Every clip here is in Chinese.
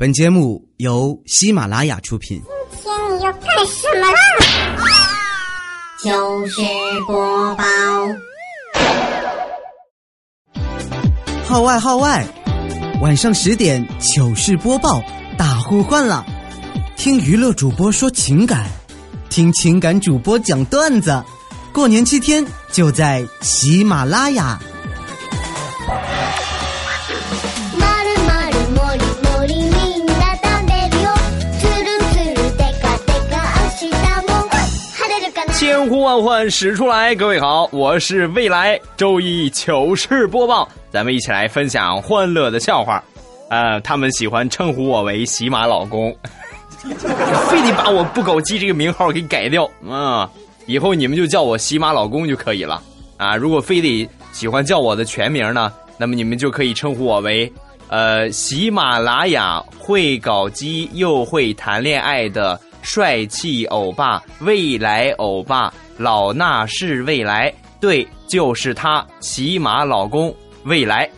本节目由喜马拉雅出品。今天你要干什么啦？糗事播报，号外号外！晚上十点糗事播报大呼唤了，听娱乐主播说情感，听情感主播讲段子，过年七天就在喜马拉雅。千呼万唤始出来，各位好，我是未来周一糗事播报，咱们一起来分享欢乐的笑话。呃，他们喜欢称呼我为喜马老公，非得把我不狗鸡这个名号给改掉啊！以后你们就叫我喜马老公就可以了啊！如果非得喜欢叫我的全名呢，那么你们就可以称呼我为呃喜马拉雅会搞基又会谈恋爱的帅气欧巴，未来欧巴，老衲是未来，对，就是他，骑马老公未来，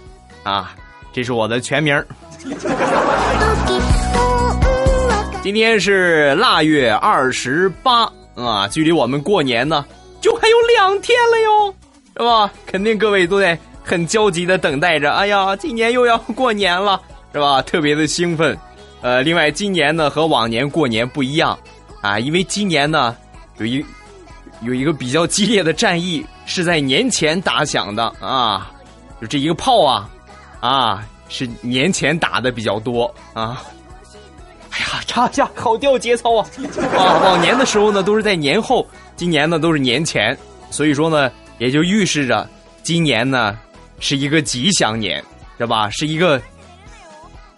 啊，这是我的全名。今天是腊月二十八啊，距离我们过年呢，就还有两天了哟，是吧？肯定各位都在很焦急的等待着。哎呀，今年又要过年了，是吧？特别的兴奋。呃，另外今年呢和往年过年不一样啊，因为今年呢有一有一个比较激烈的战役是在年前打响的啊，就这一个炮啊啊是年前打的比较多啊。哎呀，差价好掉节操啊！啊，往年的时候呢都是在年后，今年呢都是年前，所以说呢也就预示着今年呢是一个吉祥年，对吧？是一个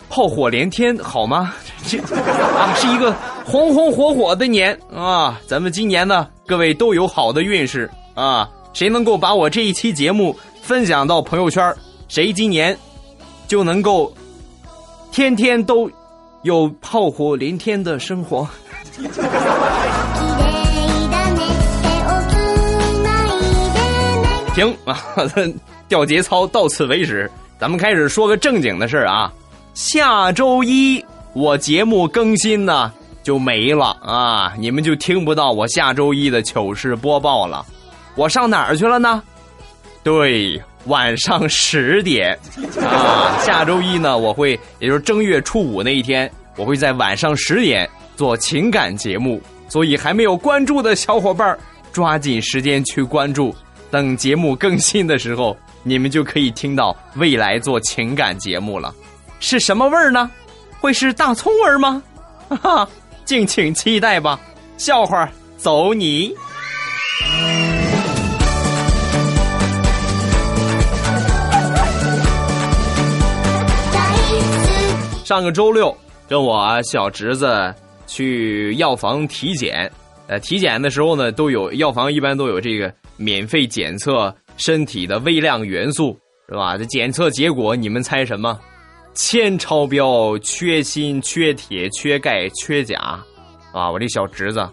炮火连天，好吗？这啊是一个红红火火的年啊！咱们今年呢各位都有好的运势啊！谁能够把我这一期节目分享到朋友圈，谁今年就能够天天都。有炮火连天的生活。綺麗だね手をつないでね。停啊，掉节操到此为止，咱们开始说个正经的事儿啊。 下周一我节目更新呢就没了啊，你们就听不到我下周一的糗事播报了。我上哪儿去了呢？对，晚上十点啊。下周一呢，我会，也就是正月初五那一天，我会在晚上十点做情感节目，所以还没有关注的小伙伴，抓紧时间去关注。等节目更新的时候，你们就可以听到未来做情感节目了。是什么味儿呢？会是大葱味儿吗？哈哈，敬请期待吧。笑话走你。上个周六，跟我小侄子去药房体检。呃，体检的时候呢，都有药房一般都有这个免费检测身体的微量元素，是吧？这检测结果你们猜什么？铅超标，缺锌、缺铁、缺钙、缺钾，啊！我这小侄子，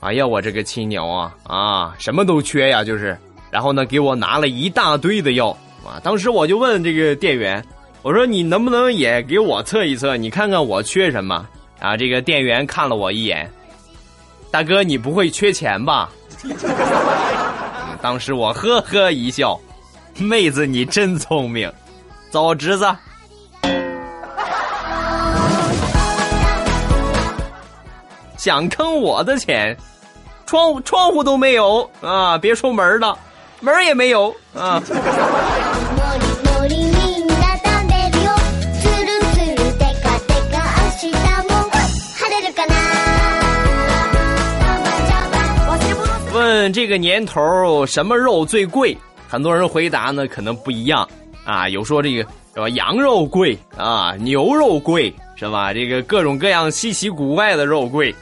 哎呀，我这个亲娘啊啊，什么都缺呀，就是。然后呢，给我拿了一大堆的药啊！当时我就问这个店员。我说你能不能也给我测一测？你看看我缺什么？啊，这个店员看了我一眼，大哥，你不会缺钱吧？当时我呵呵一笑，妹子你真聪明，走，侄子。想坑我的钱，窗户窗户都没有啊！别说门了，门也没有啊！もりもりみんな食べるよ。つるつるでかでか明日も晴れるかな？问这个年头什么肉最贵？很多人回答呢，可能不一样啊。有说这个是吧，羊肉贵啊，牛肉贵是吧？这个各种各样稀奇古怪的肉贵，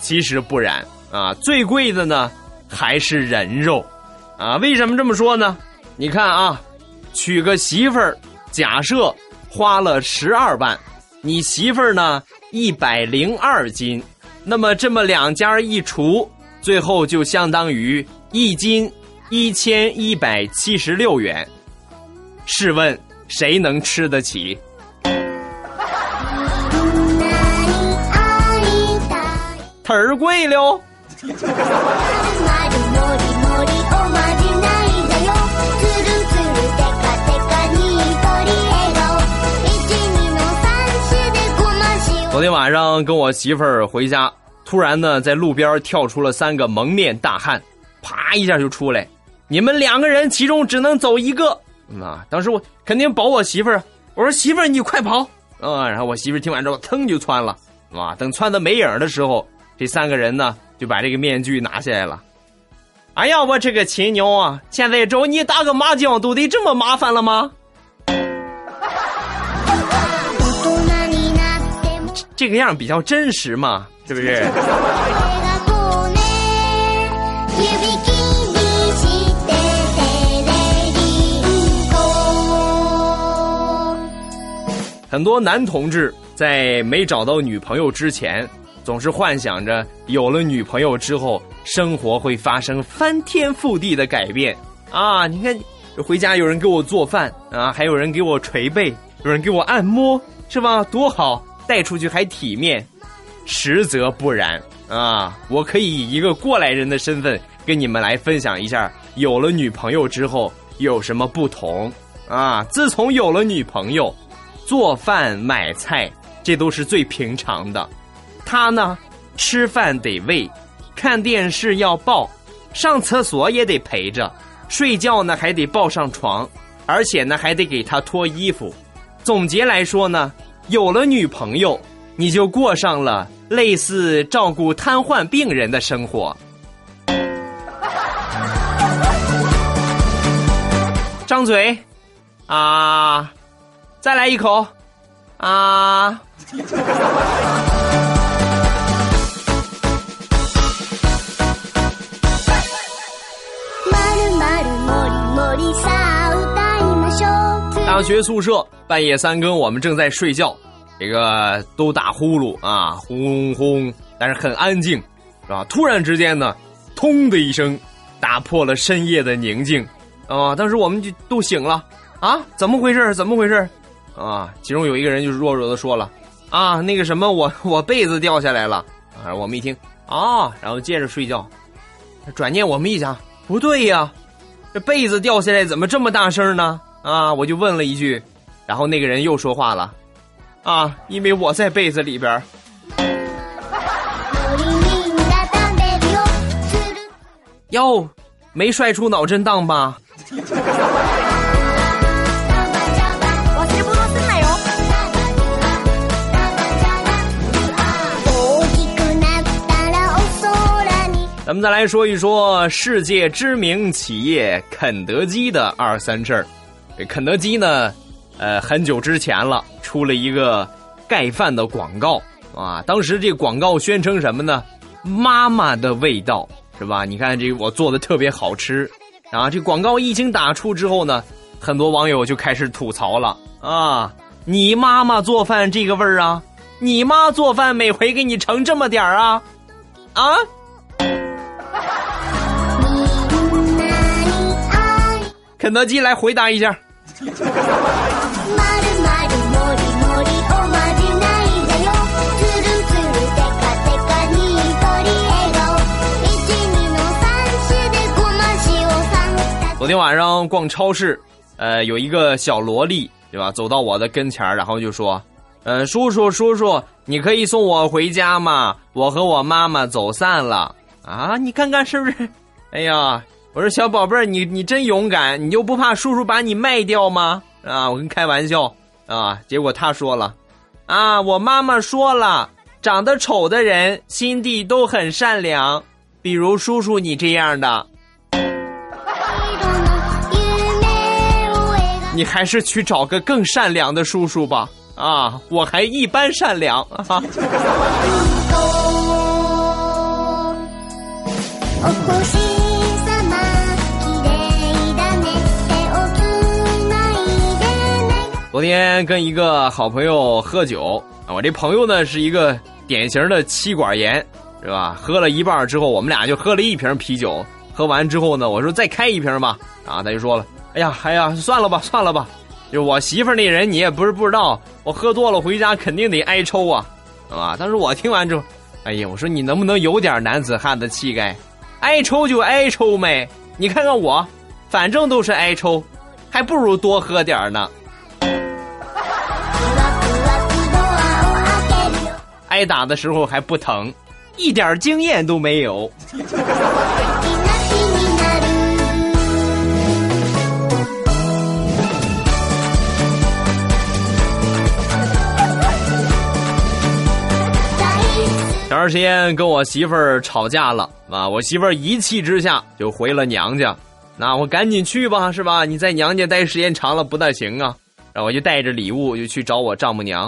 其实不然啊。最贵的呢还是人肉啊。为什么这么说呢？你看啊，娶个媳妇儿，假设花了十二万，你媳妇儿呢一百零二斤，那么这么两家一除，最后就相当于一斤一千一百七十六元。试问谁能吃得起？でごまし昨天晚上跟我媳妇儿回家，突然呢，在路边跳出了三个蒙面大汉，啪一下就出来，你们两个人其中只能走一个。嗯啊，当时我肯定保我媳妇儿，我说媳妇儿你快跑啊！然后我媳妇儿听完之后，腾就窜了，啊，等窜到没影儿的时候， 这三个人呢就把这个面具拿下来了。哎呀，我这个亲娘啊！现在找你打个麻将都得这么麻烦了吗？大人になっても这个样比较真实嘛，是不是？手がこうね指切りしてテレビこ很多男同志在没找到女朋友之前， 总是幻想着有了女朋友之后，生活会发生翻天覆地的改变啊！你看，回家有人给我做饭啊，还有人给我捶背，有人给我按摩，是吧？多好，带出去还体面。实则不然啊！我可以以一个过来人的身份跟你们来分享一下，有了女朋友之后有什么不同啊！自从有了女朋友，做饭买菜这都是最平常的。他呢，吃饭得喂，看电视要抱，上厕所也得陪着，睡觉呢还得抱上床，而且呢还得给他脱衣服。总结来说呢，有了女朋友，你就过上了类似照顾瘫痪病人的生活。张嘴，啊，再来一口，啊。大学宿舍半夜三更，我们正在睡觉，这个都打呼噜啊，轰轰，但是很安静，是吧？突然之间呢，通的一声，打破了深夜的宁静，啊！当时我们就都醒了，啊，怎么回事？怎么回事？啊！其中有一个人就弱弱的说了，啊，那个什么，我 我被子掉下来了，啊！我们一听，啊，然后接着睡觉，转念我们一想，不对呀，这被子掉下来怎么这么大声呢？啊，我就问了一句，然后那个人又说话了，啊，因为我在被子里边儿。のりみんな食べるよつる哟，没摔出脑震荡吧？忘れ物すんなよ大きくなったらお空に咱们再来说一说世界知名企业肯德基的二三事儿。 这肯德基呢，呃，很久之前了，出了一个盖饭的广告啊。当时这广告宣称什么呢？妈妈的味道是吧？你看这个我做的特别好吃啊。这广告一经打出之后呢，很多网友就开始吐槽了啊！你妈妈做饭这个味儿啊？你妈做饭每回给你盛这么点儿啊？啊？みんなに愛肯德基来回答一下。 まるまるもりもりおまじないだよつるつるテカテカにとり笑顔一二の三四でごま塩さん昨天晚上逛超市，呃，有一个小萝莉，对吧？走到我的跟前儿然后就说：“呃，叔叔，叔叔，你可以送我回家吗？我和我妈妈走散了啊！你看看是不是？哎呀， 我说小宝贝儿，你你真勇敢，你就不怕叔叔把你卖掉吗？啊，我跟开玩笑啊。结果他说了，啊，我妈妈说了，长得丑的人心地都很善良，比如叔叔你这样的。”你还是去找个更善良的叔叔吧。啊，我还一般善良啊。昨天跟一个好朋友喝酒，我这朋友呢是一个典型的妻管严，是吧？喝了一半之后，我们俩就喝了一瓶啤酒。喝完之后呢，我说再开一瓶吧，啊，他就说了，哎呀，哎呀，算了吧，算了吧。就我媳妇那人，你也不是不知道，我喝多了回家肯定得挨抽啊，是吧？但是我听完之后，哎呀，我说你能不能有点男子汉的气概？挨抽就挨抽呗，你看看我，反正都是挨抽，还不如多喝点呢。挨打的时候还不疼，一点经验都没有。前段时间跟我媳妇儿吵架了啊，我媳妇儿一气之下就回了娘家，那我赶紧去吧，是吧？你在娘家待时间长了不大行啊。然后我就带着礼物就去找我丈母娘，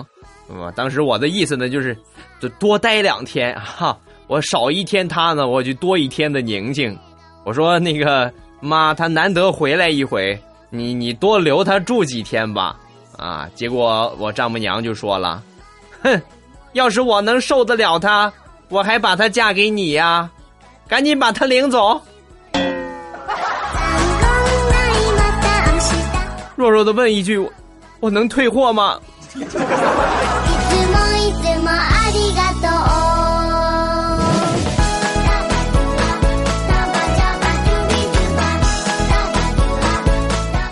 啊，当时我的意思呢就是，就多待两天哈，我少一天他呢，我就多一天的宁静。我说那个妈，他难得回来一回，你你多留他住几天吧，啊，结果我丈母娘就说了，哼。要是我能受得了他，我还把他嫁给你呀！赶紧把他领走。弱弱的问一句：“我能退货吗？”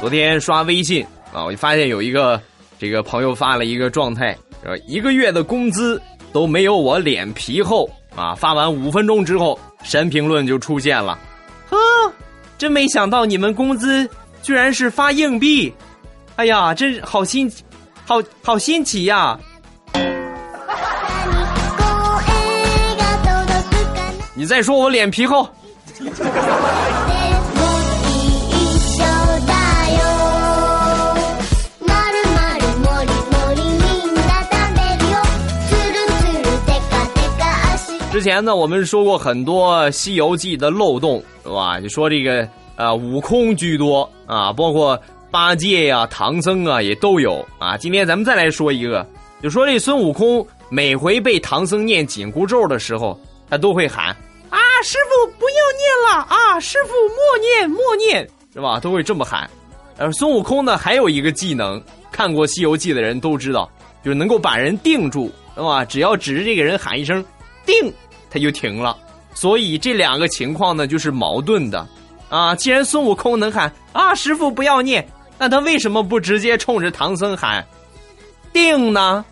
昨天刷微信啊，我就发现有一个这个朋友发了一个状态。说，一个月的工资都没有我脸皮厚啊！发完五分钟之后，神评论就出现了，呵，真没想到你们工资居然是发硬币，哎呀，真好新，好好新奇呀！你再说我脸皮厚。之前呢，我们说过很多《西游记》的漏洞，是吧？就说这个呃，悟空居多啊，包括八戒呀、唐僧啊也都有啊。今天咱们再来说一个，就说这孙悟空每回被唐僧念紧箍咒的时候，他都会喊啊，师傅不要念了啊，师傅默念默念，是吧？都会这么喊。而孙悟空呢，还有一个技能，看过《西游记》的人都知道，就是能够把人定住，是吧？只要指着这个人喊一声“定”。他就停了，所以这两个情况呢就是矛盾的，啊，既然孙悟空能喊啊师傅不要念，那他为什么不直接冲着唐僧喊定呢？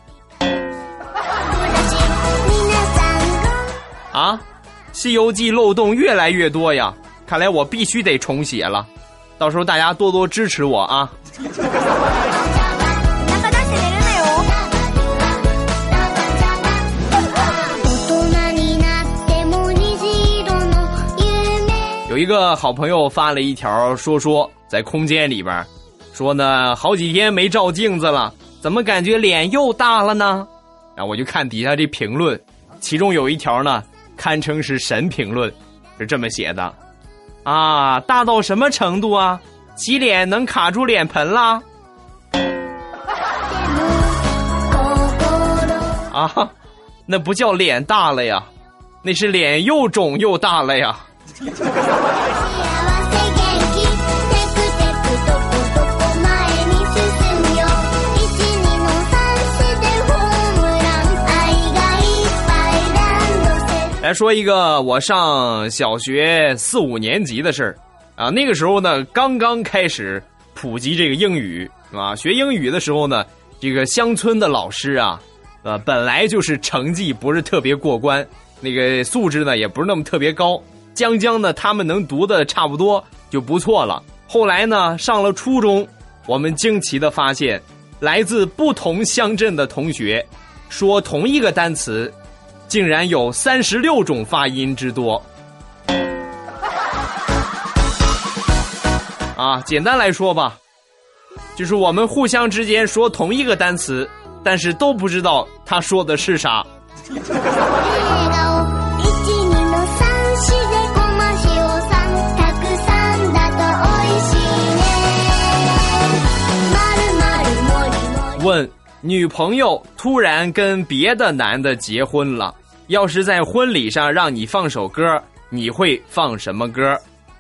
啊，《西游记》漏洞越来越多呀，看来我必须得重写了，到时候大家多多支持我啊。有一个好朋友发了一条说说在空间里边，说呢好几天没照镜子了，怎么感觉脸又大了呢？然后我就看底下这评论，其中有一条呢堪称是神评论，是这么写的：啊，大到什么程度啊？洗脸能卡住脸盆啦？啊，那不叫脸大了呀，那是脸又肿又大了呀。来说一个我上小学四五年级的事儿啊，那个时候呢，刚刚开始普及这个英语啊，学英语的时候呢，这个乡村的老师啊，呃，本来就是成绩不是特别过关，那个素质呢也不是那么特别高。将将呢，他们能读的差不多就不错了。后来呢，上了初中，我们惊奇的发现，来自不同乡镇的同学，说同一个单词，竟然有三十六种发音之多。啊，简单来说吧，就是我们互相之间说同一个单词，但是都不知道他说的是啥。问女朋友突然跟别的男的结婚了，要是在婚礼上让你放首歌，你会放什么歌？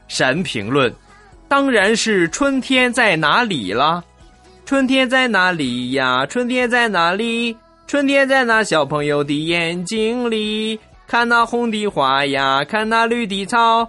神评论，当然是春天在哪里了。春天在哪里呀？春天在哪里？春天在那小朋友的眼睛里。看那红的花呀，看那绿的草，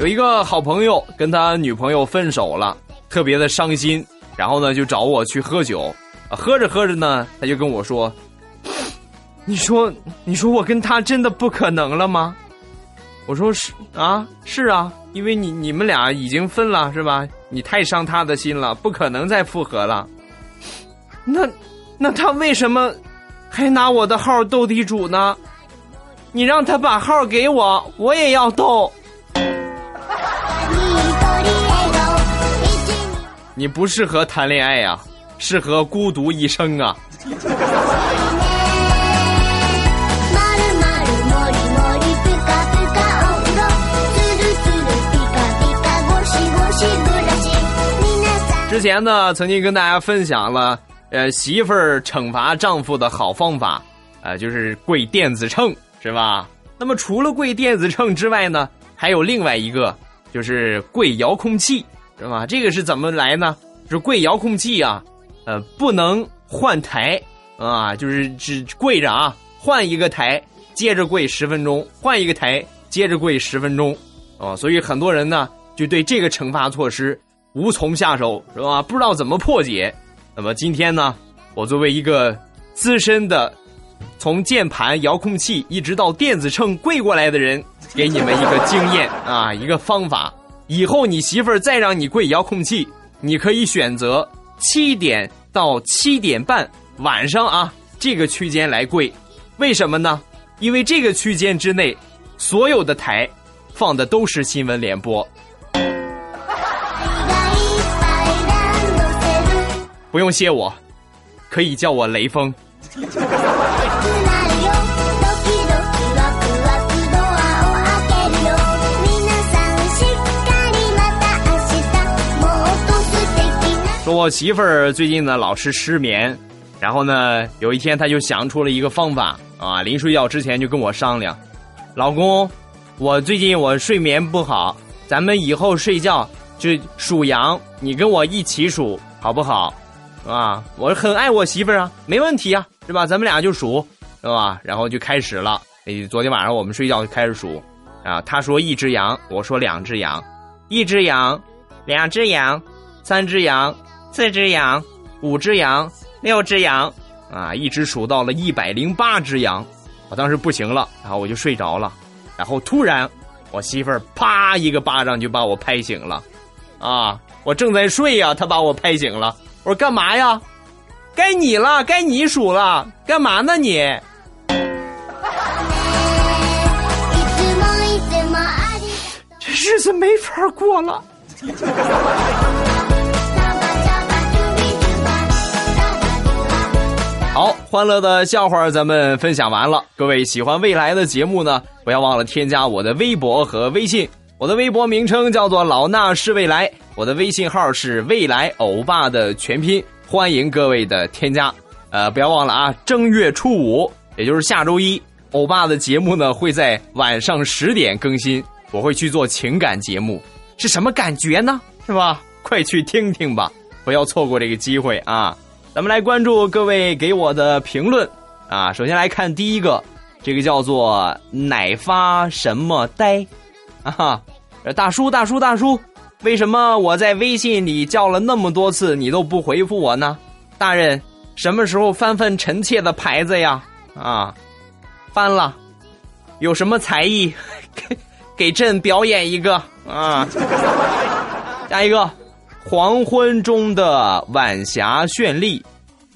有一个好朋友跟他女朋友分手了，特别的伤心，然后呢就找我去喝酒，喝着喝着呢，他就跟我说：“你说，你说我跟他真的不可能了吗？”我说是啊，是啊，因为你你们俩已经分了是吧？你太伤他的心了，不可能再复合了。那那他为什么还拿我的号斗地主呢？你让他把号给我，我也要斗。你不适合谈恋爱呀、适合孤独一生啊！まるまるもりもりぷかぷかお風呂つるつるピカピカゴシゴシブラシ皆さん之前呢，曾经跟大家分享了，呃，媳妇儿惩罚丈夫的好方法，呃，就是跪电子秤，是吧？那么除了跪电子秤之外呢，还有另外一个，就是跪遥控器， 是吧？这个是怎么来呢？是跪遥控器啊，呃，不能换台啊，就是只跪着啊，换一个台，接着跪十分钟，换一个台，接着跪十分钟，哦，所以很多人呢就对这个惩罚措施无从下手，是吧？不知道怎么破解。那么今天呢，我作为一个资深的从键盘、遥控器一直到电子秤跪过来的人，给你们一个经验啊，一个方法。以后你媳妇儿再让你跪遥控器，你可以选择七点到七点半晚上啊这个区间来跪。为什么呢？因为这个区间之内，所有的台放的都是新闻联播。がいっぱいランドセル不用谢我，可以叫我雷锋。 我媳妇儿最近呢老是失眠，然后呢有一天她就想出了一个方法啊，临睡觉之前就跟我商量，老公，我最近我睡眠不好，咱们以后睡觉就数羊，你跟我一起数好不好？啊，我很爱我媳妇儿啊，没问题啊，是吧？咱们俩就数，是吧？然后就开始了。诶，昨天晚上我们睡觉就开始数，啊，她说一只羊，我说两只羊，一只羊，两只羊，三只羊，四只羊，五只羊，六只羊，啊，一直数到了一百零八只羊，我当时不行了，然后我就睡着了，然后突然我媳妇儿啪一个巴掌就把我拍醒了，啊，我正在睡呀、她把我拍醒了，我说干嘛呀？该你了，该你数了，干嘛呢你？いつもいつもあり这日子没法过了。 欢乐的笑话咱们分享完了。各位喜欢未来的节目呢，不要忘了添加我的微博和微信。我的微博名称叫做老衲是未来，我的微信号是未来欧巴的全拼，欢迎各位的添加。呃，不要忘了啊，正月初五，也就是下周一，欧巴的节目呢会在晚上十点更新，我会去做情感节目，是什么感觉呢？是吧？快去听听吧，不要错过这个机会啊！咱们来关注各位给我的评论啊。首先来看第一个，这个叫做奶发什么呆啊哈，大叔大叔大叔，为什么我在微信里叫了那么多次你都不回复我呢？大人，什么时候翻翻臣妾的牌子呀？啊，翻了，有什么才艺给 给朕表演一个啊？下一个，黄昏中的晚霞绚丽，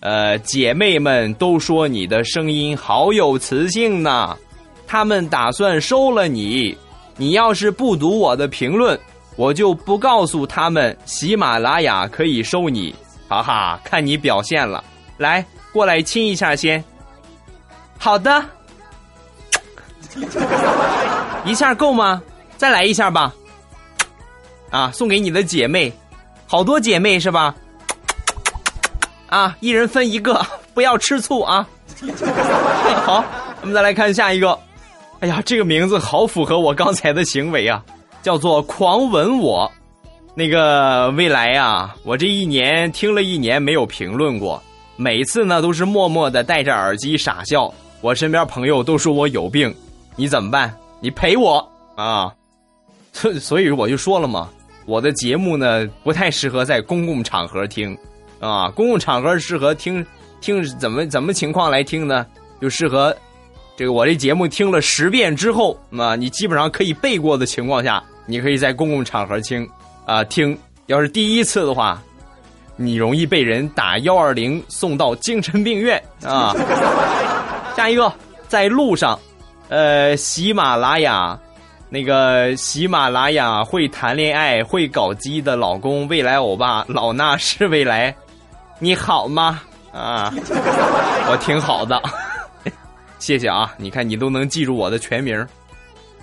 呃，姐妹们都说你的声音好有磁性呢，他们打算收了你。你要是不读我的评论，我就不告诉他们喜马拉雅可以收你。哈哈，看你表现了，来过来亲一下先。好的，一下够吗？再来一下吧。啊，送给你的姐妹，好多姐妹是吧？啊，一人分一个，不要吃醋啊。好，我们再来看下一个。哎呀，这个名字好符合我刚才的行为啊，叫做狂吻我。那个未来呀，我这一年听了一年没有评论过，每次呢都是默默的戴着耳机傻笑。我身边朋友都说我有病，你怎么办？你陪我啊！所所以我就说了嘛，我的节目呢不太适合在公共场合听啊，公共场合适合听听怎么怎么情况来听呢？就适合这个我这节目听了十遍之后啊，你基本上可以背过的情况下，你可以在公共场合听。啊，听，要是第一次的话，你容易被人打幺二零送到精神病院啊。下一个，在路上，呃，喜马拉雅，那个喜马拉雅会谈恋爱、会搞基的老公，未来欧巴，老衲是未来，你好吗？啊，我挺好的，谢谢啊！你看你都能记住我的全名，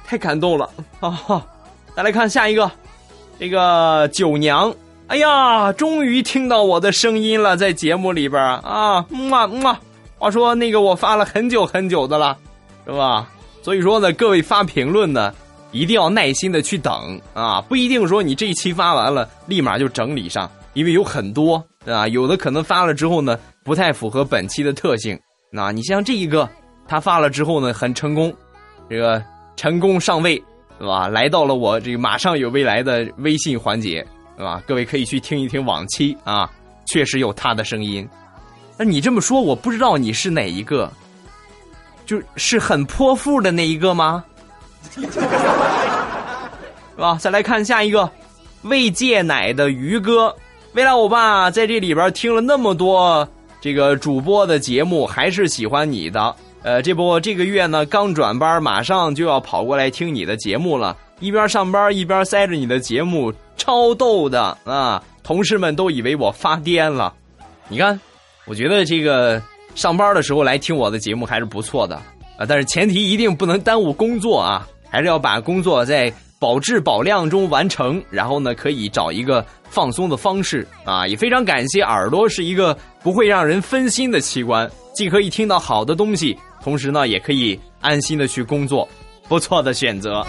太感动了啊！再来看下一个。这个九娘，哎呀，终于听到我的声音了，在节目里边啊，嗯啊嗯啊。话说那个我发了很久很久的了，是吧？所以说呢，各位发评论呢，一定要耐心的去等啊，不一定说你这一期发完了立马就整理上，因为有很多啊，有的可能发了之后呢，不太符合本期的特性。那你像这一个，他发了之后呢，很成功，这个成功上位。是吧？来到了我这个马上有未来的微信环节，是吧？各位可以去听一听往期啊，确实有他的声音。那你这么说，我不知道你是哪一个，就是很泼妇的那一个吗？是吧？再来看下一个，未戒奶的鱼哥，未来欧巴在这里边听了那么多这个主播的节目，还是喜欢你的。呃，这不这个月呢，刚转班，马上就要跑过来听你的节目了。一边上班一边塞着你的节目，超逗的啊！同事们都以为我发癫了。你看，我觉得这个上班的时候来听我的节目还是不错的但是前提一定不能耽误工作啊，还是要把工作在保质保量中完成。然后呢，可以找一个放松的方式啊。也非常感谢耳朵是一个不会让人分心的器官，既可以听到好的东西。同时呢，也可以安心的去工作，不错的选择。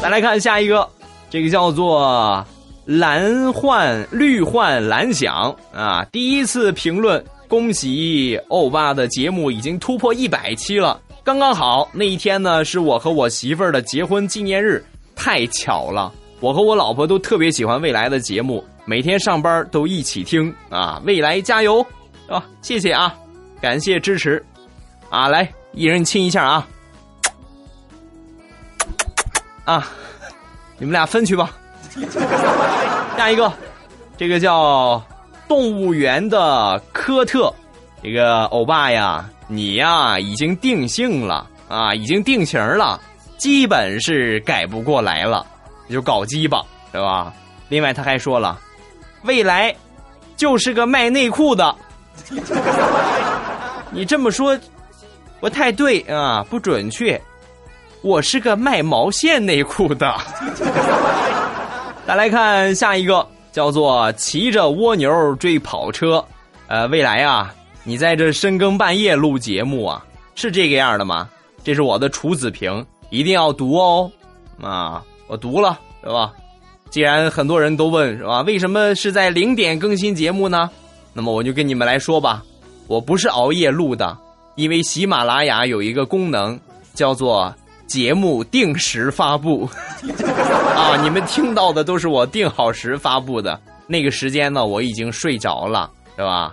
再来看下一个，这个叫做蓝幻绿幻蓝想啊，第一次评论，恭喜欧巴的节目已经突破一百期了，刚刚好那一天呢，是我和我媳妇儿的结婚纪念日，太巧了。我和我老婆都特别喜欢未来的节目，每天上班都一起听啊，未来加油啊！谢谢啊，感谢支持。啊，来，一人亲一下啊！啊，你们俩分去吧。下一个，这个叫动物园的科特，这个欧巴呀，你呀已经定性了啊，已经定型了，基本是改不过来了，你就搞基吧，是吧？另外他还说了，未来就是个卖内裤的，你这么说。不太对啊，不准确。我是个卖毛线内裤的。再来看下一个，叫做骑着蜗牛追跑车。呃，未来啊，你在这深更半夜录节目啊，是这个样的吗？这是我的处子评，一定要读哦。啊，我读了是吧？既然很多人都问是吧，为什么是在零点更新节目呢？那么我就跟你们来说吧，我不是熬夜录的。因为喜马拉雅有一个功能叫做节目定时发布，啊，你们听到的都是我定好时发布的那个时间呢，我已经睡着了，是吧？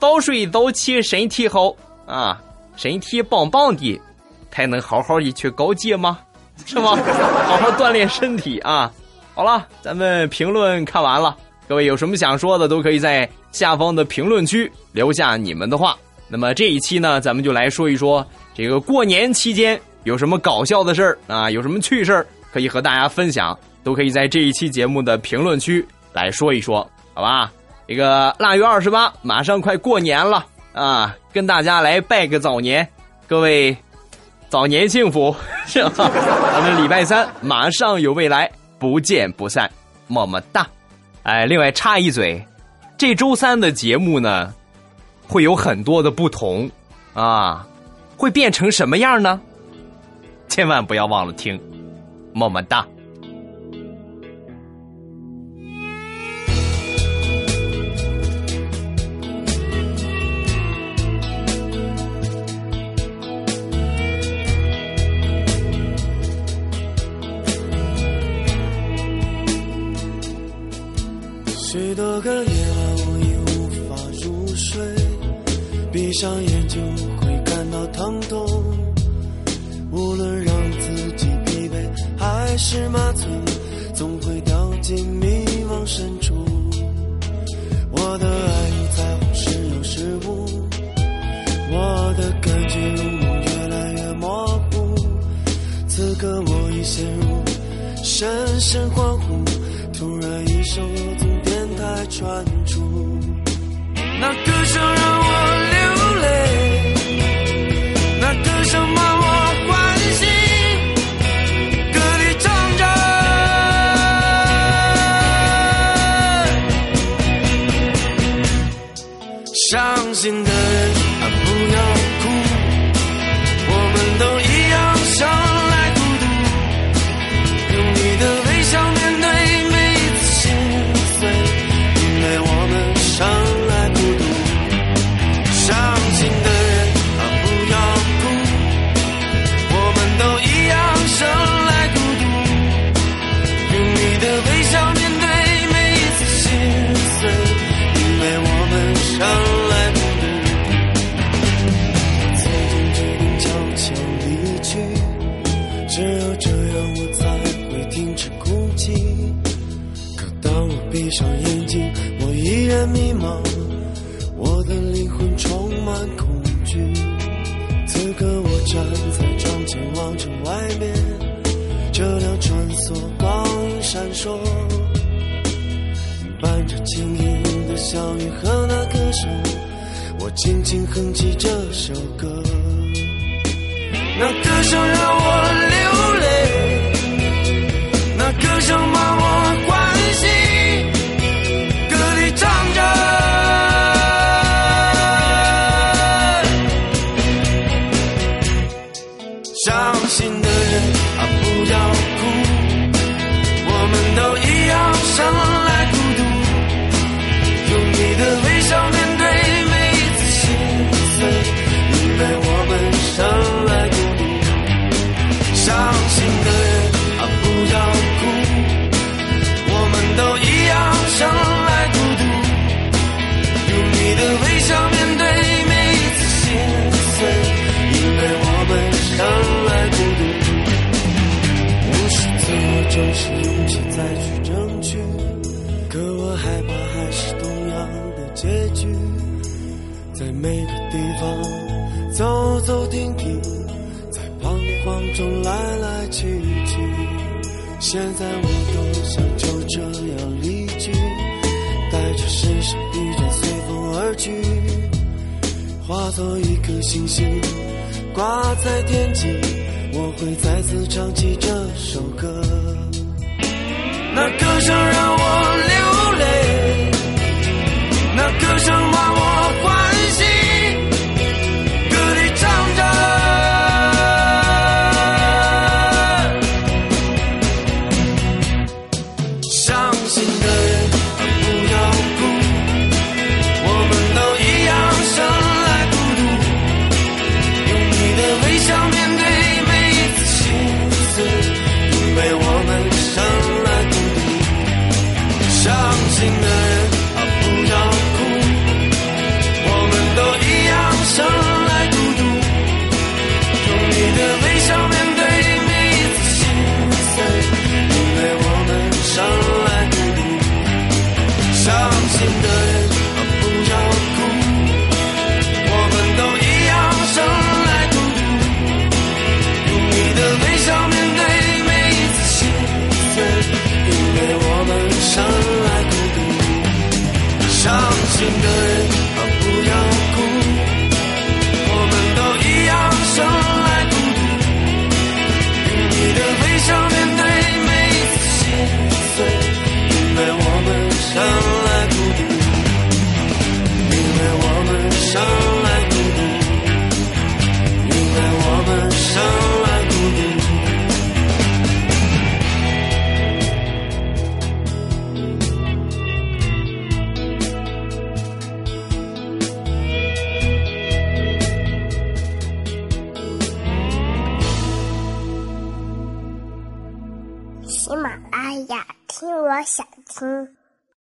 早睡早起身体好啊，身体棒棒的，才能好好的去搞基嘛，是吗？好好锻炼身体啊！好了，咱们评论看完了，各位有什么想说的，都可以在下方的评论区留下你们的话。那么这一期呢，咱们就来说一说这个过年期间有什么搞笑的事儿啊，有什么趣事儿可以和大家分享，都可以在这一期节目的评论区来说一说，好吧？这个腊月二十八马上快过年了啊，跟大家来拜个早年，各位早年幸福，是吧？咱们礼拜三马上有未来，不见不散，么么哒。哎，另外插一嘴，这周三的节目呢，会有很多的不同啊，会变成什么样呢？千万不要忘了听，么么哒。许多个夜晚，我已无法入睡，闭上眼睛是麻醉，哼起这首歌。那歌声让我流泪，那歌声把我唤醒，歌里唱着。伤心的人啊，不要哭，我们都一样伤总是用气再去争取，可我害怕还是同样的结局，在每个地方走走停停。在彷徨中来来去去，现在我多想就这样离去，带着身上疲倦随风而去，化作一颗星星挂在天际，我会再次唱起这首歌。那歌声让我流泪，那歌声把我唤